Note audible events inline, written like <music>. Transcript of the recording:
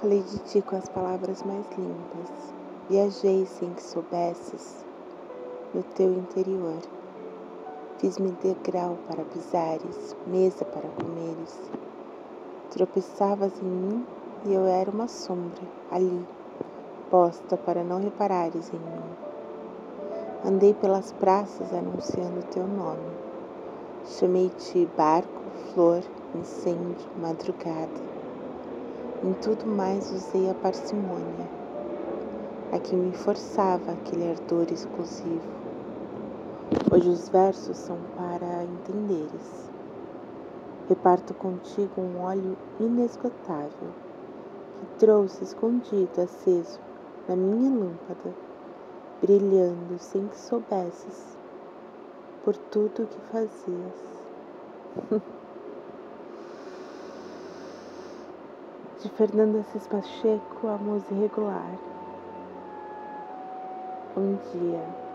Falei de ti com as palavras mais limpas. Viajei sem que soubesses no teu interior. Fiz-me degrau para pisares, mesa para comeres. Tropeçavas em mim e eu era uma sombra ali, posta para não reparares em mim. Andei pelas praças anunciando teu nome. Chamei-te barco, flor, incêndio, madrugada. Em tudo mais usei a parcimônia, a que me forçava aquele ardor exclusivo. Hoje os versos são para entenderes. Reparto contigo um óleo inesgotável que trouxe escondido, aceso na minha lâmpada, brilhando sem que soubesses por tudo o que fazias. <laughs> De Fernanda Assis Pacheco, a música irregular. Um dia.